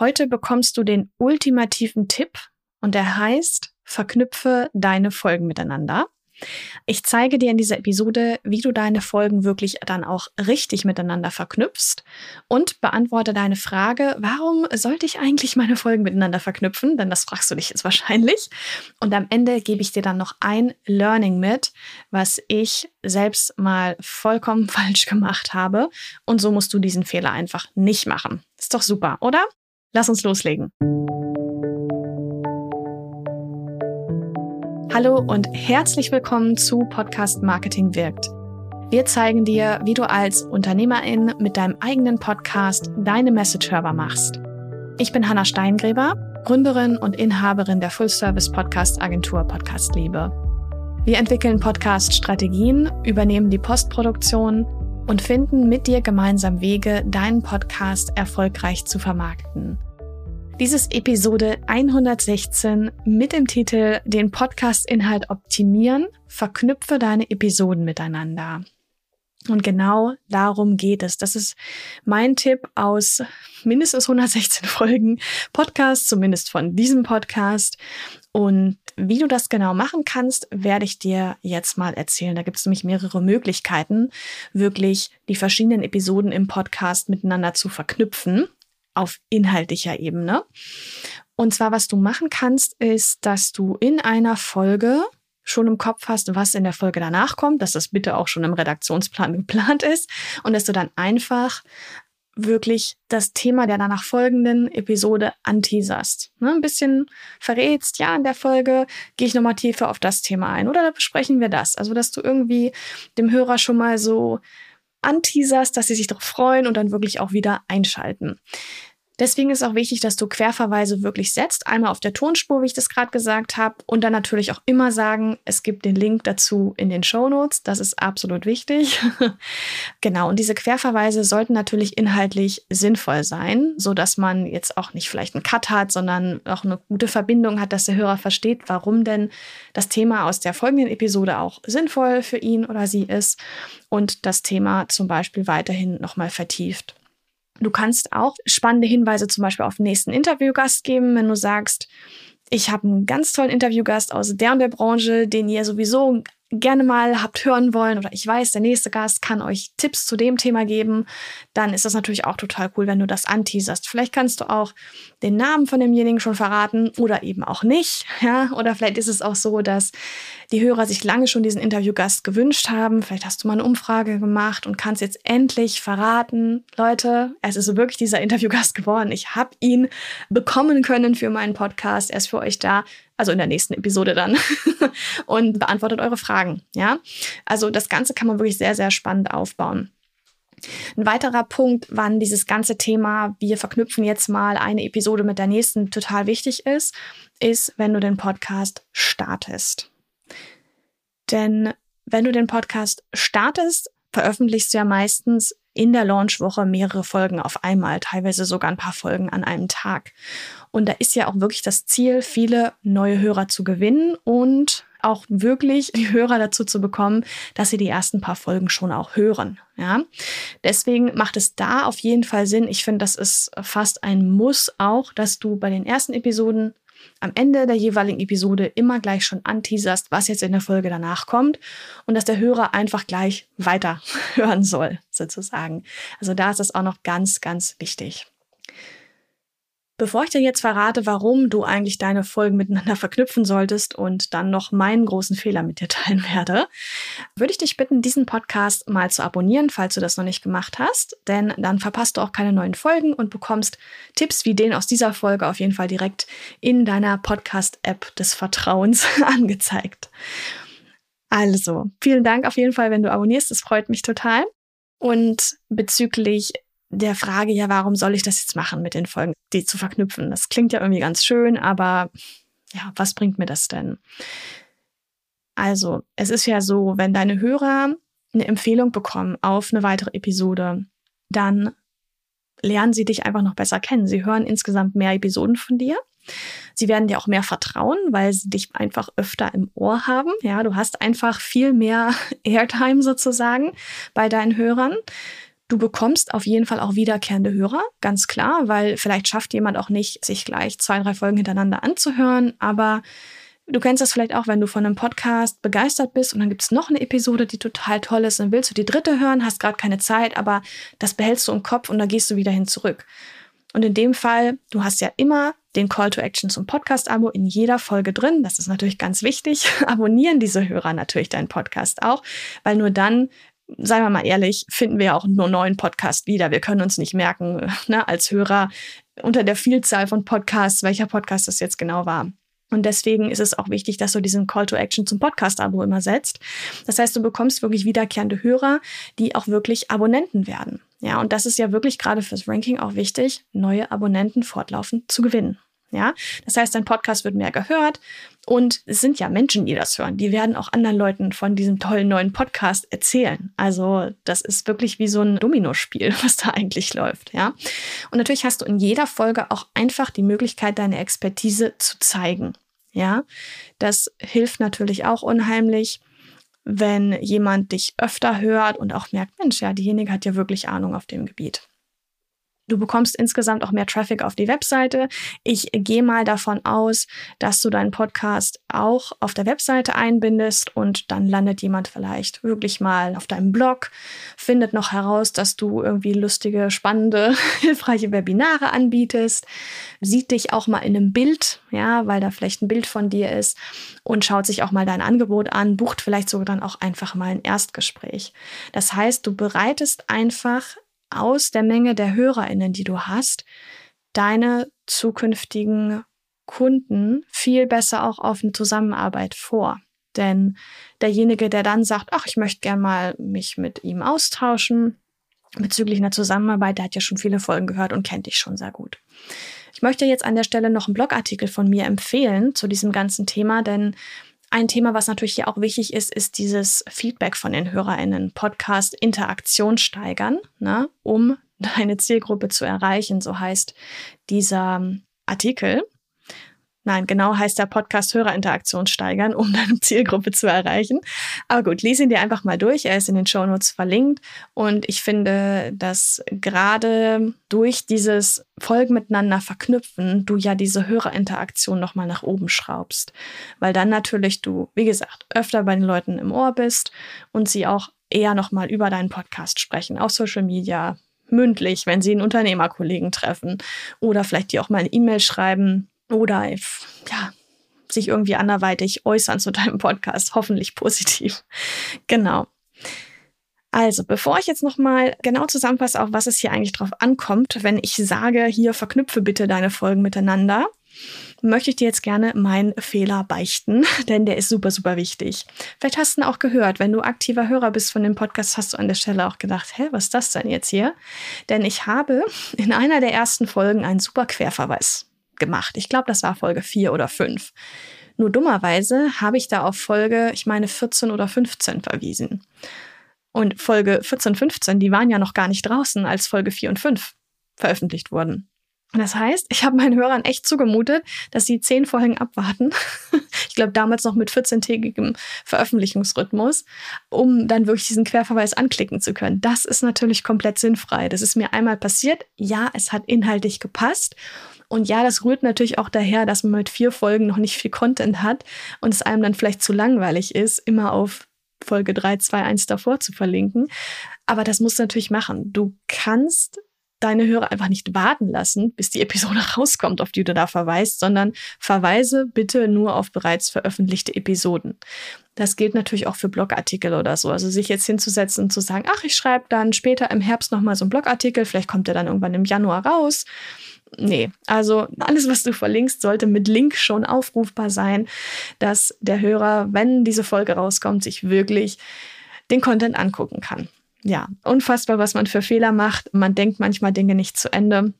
Heute bekommst du den ultimativen Tipp und der heißt, verknüpfe deine Folgen miteinander. Ich zeige dir in dieser Episode, wie du deine Folgen wirklich dann auch richtig miteinander verknüpfst und beantworte deine Frage, warum sollte ich eigentlich meine Folgen miteinander verknüpfen? Denn das fragst du dich jetzt wahrscheinlich. Und am Ende gebe ich dir dann noch ein Learning mit, was ich selbst mal vollkommen falsch gemacht habe. Und so musst du diesen Fehler einfach nicht machen. Ist doch super, oder? Lass uns loslegen. Hallo und herzlich willkommen zu Podcast Marketing wirkt. Wir zeigen dir, wie du als Unternehmerin mit deinem eigenen Podcast deine Message hörbar machst. Ich bin Hanna Steingräber, Gründerin und Inhaberin der Full-Service-Podcast-Agentur Podcast Liebe. Wir entwickeln Podcast-Strategien, übernehmen die Postproduktion und finden mit dir gemeinsam Wege, deinen Podcast erfolgreich zu vermarkten. Dies ist Episode 116 mit dem Titel Den Podcast-Inhalt optimieren, verknüpfe deine Episoden miteinander. Und genau darum geht es. Das ist mein Tipp aus mindestens 116 Folgen Podcast, zumindest von diesem Podcast. Und wie du das genau machen kannst, werde ich dir jetzt mal erzählen. Da gibt es nämlich mehrere Möglichkeiten, wirklich die verschiedenen Episoden im Podcast miteinander zu verknüpfen auf inhaltlicher Ebene. Und zwar, was du machen kannst, ist, dass du in einer Folge schon im Kopf hast, was in der Folge danach kommt, dass das bitte auch schon im Redaktionsplan geplant ist und dass du dann einfach wirklich das Thema der danach folgenden Episode anteaserst. Ne, ein bisschen verrätst, ja, in der Folge gehe ich nochmal tiefer auf das Thema ein oder da besprechen wir das. Also, dass du irgendwie dem Hörer schon mal so anteaserst, dass sie sich darauf freuen und dann wirklich auch wieder einschalten. Deswegen ist auch wichtig, dass du Querverweise wirklich setzt. Einmal auf der Tonspur, wie ich das gerade gesagt habe, und dann natürlich auch immer sagen, es gibt den Link dazu in den Show Notes. Das ist absolut wichtig. genau. Und diese Querverweise sollten natürlich inhaltlich sinnvoll sein, so dass man jetzt auch nicht vielleicht einen Cut hat, sondern auch eine gute Verbindung hat, dass der Hörer versteht, warum denn das Thema aus der folgenden Episode auch sinnvoll für ihn oder sie ist und das Thema zum Beispiel weiterhin nochmal vertieft. Du kannst auch spannende Hinweise zum Beispiel auf den nächsten Interviewgast geben, wenn du sagst, ich habe einen ganz tollen Interviewgast aus der und der Branche, den ihr sowieso gerne mal habt hören wollen oder ich weiß, der nächste Gast kann euch Tipps zu dem Thema geben, dann ist das natürlich auch total cool, wenn du das anteaserst. Vielleicht kannst du auch den Namen von demjenigen schon verraten oder eben auch nicht, ja, oder vielleicht ist es auch so, dass die Hörer sich lange schon diesen Interviewgast gewünscht haben. Vielleicht hast du mal eine Umfrage gemacht und kannst jetzt endlich verraten, Leute, es ist wirklich dieser Interviewgast geworden. Ich habe ihn bekommen können für meinen Podcast. Er ist für euch da also in der nächsten Episode dann, und beantwortet eure Fragen. Ja, also das Ganze kann man wirklich sehr, sehr spannend aufbauen. Ein weiterer Punkt, wann dieses ganze Thema, wir verknüpfen jetzt mal eine Episode mit der nächsten, total wichtig ist, ist, wenn du den Podcast startest. Denn wenn du den Podcast startest, veröffentlichst du ja meistens in der Launchwoche mehrere Folgen auf einmal, teilweise sogar ein paar Folgen an einem Tag. Und da ist ja auch wirklich das Ziel, viele neue Hörer zu gewinnen und auch wirklich die Hörer dazu zu bekommen, dass sie die ersten paar Folgen schon auch hören. Ja, deswegen macht es da auf jeden Fall Sinn. Ich finde, das ist fast ein Muss auch, dass du bei den ersten Episoden am Ende der jeweiligen Episode immer gleich schon anteaserst, was jetzt in der Folge danach kommt und dass der Hörer einfach gleich weiter hören soll, sozusagen. Also da ist es auch noch ganz, ganz wichtig. Bevor ich dir jetzt verrate, warum du eigentlich deine Folgen miteinander verknüpfen solltest und dann noch meinen großen Fehler mit dir teilen werde, würde ich dich bitten, diesen Podcast mal zu abonnieren, falls du das noch nicht gemacht hast, denn dann verpasst du auch keine neuen Folgen und bekommst Tipps wie den aus dieser Folge auf jeden Fall direkt in deiner Podcast-App des Vertrauens angezeigt. Also, vielen Dank auf jeden Fall, wenn du abonnierst, es freut mich total. Und bezüglich der Frage, ja, warum soll ich das jetzt machen mit den Folgen, die zu verknüpfen? Das klingt ja irgendwie ganz schön, aber ja, was bringt mir das denn? Also, es ist ja so, wenn deine Hörer eine Empfehlung bekommen auf eine weitere Episode, dann lernen sie dich einfach noch besser kennen. Sie hören insgesamt mehr Episoden von dir. Sie werden dir auch mehr vertrauen, weil sie dich einfach öfter im Ohr haben. Ja, du hast einfach viel mehr Airtime sozusagen bei deinen Hörern. Du bekommst auf jeden Fall auch wiederkehrende Hörer, ganz klar, weil vielleicht schafft jemand auch nicht, sich gleich zwei, drei Folgen hintereinander anzuhören. Aber du kennst das vielleicht auch, wenn du von einem Podcast begeistert bist und dann gibt es noch eine Episode, die total toll ist, dann willst du die dritte hören, hast gerade keine Zeit, aber das behältst du im Kopf und da gehst du wieder hin zurück. Und in dem Fall, du hast ja immer den Call to Action zum Podcast-Abo in jeder Folge drin. Das ist natürlich ganz wichtig. Abonnieren diese Hörer natürlich deinen Podcast auch, weil nur dann seien wir mal ehrlich, finden wir ja auch nur neuen Podcast wieder. Wir können uns nicht merken, ne, als Hörer unter der Vielzahl von Podcasts, welcher Podcast das jetzt genau war. Und deswegen ist es auch wichtig, dass du diesen Call to Action zum Podcast-Abo immer setzt. Das heißt, du bekommst wirklich wiederkehrende Hörer, die auch wirklich Abonnenten werden. Ja, und das ist ja wirklich gerade fürs Ranking auch wichtig, neue Abonnenten fortlaufend zu gewinnen. Ja, das heißt, dein Podcast wird mehr gehört und es sind ja Menschen, die das hören. Die werden auch anderen Leuten von diesem tollen neuen Podcast erzählen. Also, das ist wirklich wie so ein Dominospiel, was da eigentlich läuft. Ja, und natürlich hast du in jeder Folge auch einfach die Möglichkeit, deine Expertise zu zeigen. Ja, das hilft natürlich auch unheimlich, wenn jemand dich öfter hört und auch merkt, Mensch, ja, diejenige hat ja wirklich Ahnung auf dem Gebiet. Du bekommst insgesamt auch mehr Traffic auf die Webseite. Ich gehe mal davon aus, dass du deinen Podcast auch auf der Webseite einbindest und dann landet jemand vielleicht wirklich mal auf deinem Blog, findet noch heraus, dass du irgendwie lustige, spannende, hilfreiche Webinare anbietest, sieht dich auch mal in einem Bild, ja, weil da vielleicht ein Bild von dir ist und schaut sich auch mal dein Angebot an, bucht vielleicht sogar dann auch einfach mal ein Erstgespräch. Das heißt, du bereitest einfach aus der Menge der HörerInnen, die du hast, deine zukünftigen Kunden viel besser auch auf eine Zusammenarbeit vor. Denn derjenige, der dann sagt, ach, ich möchte gern mal mich mit ihm austauschen bezüglich einer Zusammenarbeit, der hat ja schon viele Folgen gehört und kennt dich schon sehr gut. Ich möchte jetzt an der Stelle noch einen Blogartikel von mir empfehlen zu diesem ganzen Thema, denn ein Thema, was natürlich hier auch wichtig ist, ist dieses Feedback von den HörerInnen, Podcast Interaktion steigern, ne, um deine Zielgruppe zu erreichen. So heißt dieser Artikel. Nein, genau heißt der Podcast Hörerinteraktion steigern, um deine Zielgruppe zu erreichen. Aber gut, lese ihn dir einfach mal durch. Er ist in den Show Notes verlinkt. Und ich finde, dass gerade durch dieses Folgen miteinander verknüpfen, du ja diese Hörerinteraktion nochmal nach oben schraubst. Weil dann natürlich du, wie gesagt, öfter bei den Leuten im Ohr bist und sie auch eher nochmal über deinen Podcast sprechen, auf Social Media, mündlich, wenn sie einen Unternehmerkollegen treffen oder vielleicht dir auch mal eine E-Mail schreiben oder ja, sich irgendwie anderweitig äußern zu deinem Podcast, hoffentlich positiv. Genau. Also, bevor ich jetzt nochmal genau zusammenfasse, auf was es hier eigentlich drauf ankommt, wenn ich sage, hier verknüpfe bitte deine Folgen miteinander, möchte ich dir jetzt gerne meinen Fehler beichten, denn der ist super, super wichtig. Vielleicht hast du ihn auch gehört. Wenn du aktiver Hörer bist von dem Podcast, hast du an der Stelle auch gedacht, hä, was ist das denn jetzt hier? Denn ich habe in einer der ersten Folgen einen super Querverweis gemacht. Ich glaube, das war Folge 4 oder 5. Nur dummerweise habe ich da auf Folge, ich meine 14 oder 15 verwiesen. Und Folge 14, 15, die waren ja noch gar nicht draußen, als Folge 4 und 5 veröffentlicht wurden. Das heißt, ich habe meinen Hörern echt zugemutet, dass sie zehn Folgen abwarten. ich glaube, damals noch mit 14-tägigem Veröffentlichungsrhythmus, um dann wirklich diesen Querverweis anklicken zu können. Das ist natürlich komplett sinnfrei. Das ist mir einmal passiert. Ja, es hat inhaltlich gepasst. Und ja, das rührt natürlich auch daher, dass man mit vier Folgen noch nicht viel Content hat und es einem dann vielleicht zu langweilig ist, immer auf Folge 3, 2, 1 davor zu verlinken. Aber das musst du natürlich machen. Du kannst deine Hörer einfach nicht warten lassen, bis die Episode rauskommt, auf die du da verweist, sondern verweise bitte nur auf bereits veröffentlichte Episoden. Das gilt natürlich auch für Blogartikel oder so. Also sich jetzt hinzusetzen und zu sagen, ach, ich schreibe dann später im Herbst nochmal so einen Blogartikel, vielleicht kommt der dann irgendwann im Januar raus nee, also alles, was du verlinkst, sollte mit Link schon aufrufbar sein, dass der Hörer, wenn diese Folge rauskommt, sich wirklich den Content angucken kann. Ja, unfassbar, was man für Fehler macht. Man denkt manchmal Dinge nicht zu Ende,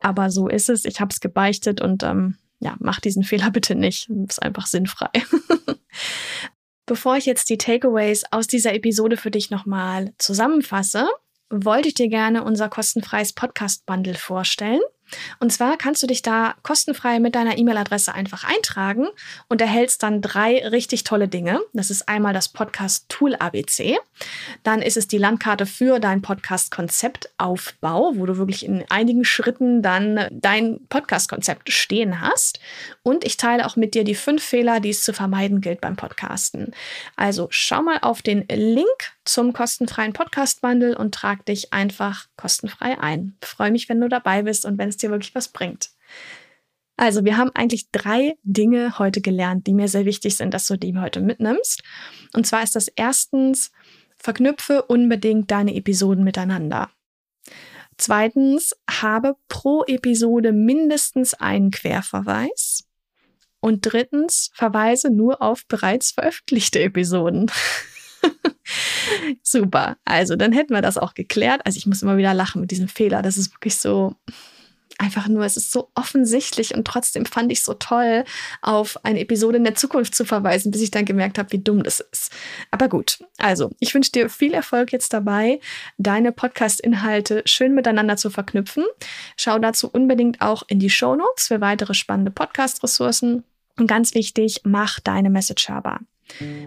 aber so ist es. Ich habe es gebeichtet und ähm, ja, mach diesen Fehler bitte nicht. Ist einfach sinnfrei. Bevor ich jetzt die Takeaways aus dieser Episode für dich nochmal zusammenfasse, wollte ich dir gerne unser kostenfreies Podcast-Bundle vorstellen. Und zwar kannst du dich da kostenfrei mit deiner E-Mail-Adresse einfach eintragen und erhältst dann drei richtig tolle Dinge. Das ist einmal das Podcast Tool ABC. Dann ist es die Landkarte für dein Podcast-Konzeptaufbau, wo du wirklich in einigen Schritten dann dein Podcast-Konzept stehen hast. Und ich teile auch mit dir die fünf Fehler, die es zu vermeiden gilt beim Podcasten. Also schau mal auf den Link zum kostenfreien Podcast-Bundle und trag dich einfach kostenfrei ein. Freue mich, wenn du dabei bist und wenn es dir wirklich was bringt. Also, wir haben eigentlich drei Dinge heute gelernt, die mir sehr wichtig sind, dass du die heute mitnimmst. Und zwar ist das erstens, verknüpfe unbedingt deine Episoden miteinander. Zweitens, habe pro Episode mindestens einen Querverweis. Und drittens, verweise nur auf bereits veröffentlichte Episoden. Super. Also, dann hätten wir das auch geklärt. Also, ich muss immer wieder lachen mit diesem Fehler. Das ist wirklich so einfach nur, es ist so offensichtlich und trotzdem fand ich es so toll, auf eine Episode in der Zukunft zu verweisen, bis ich dann gemerkt habe, wie dumm das ist. Aber gut, also ich wünsche dir viel Erfolg jetzt dabei, deine Podcast-Inhalte schön miteinander zu verknüpfen. Schau dazu unbedingt auch in die Show Notes für weitere spannende Podcast-Ressourcen. Und ganz wichtig, mach deine Message hörbar.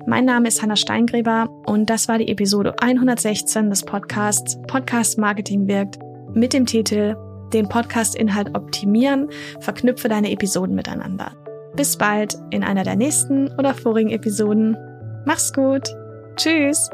Mein Name ist Hanna Steingräber und das war die Episode 116 des Podcasts Podcast Marketing wirkt mit dem Titel Den Podcast-Inhalt optimieren, verknüpfe deine Episoden miteinander. Bis bald in einer der nächsten oder vorigen Episoden. Mach's gut. Tschüss.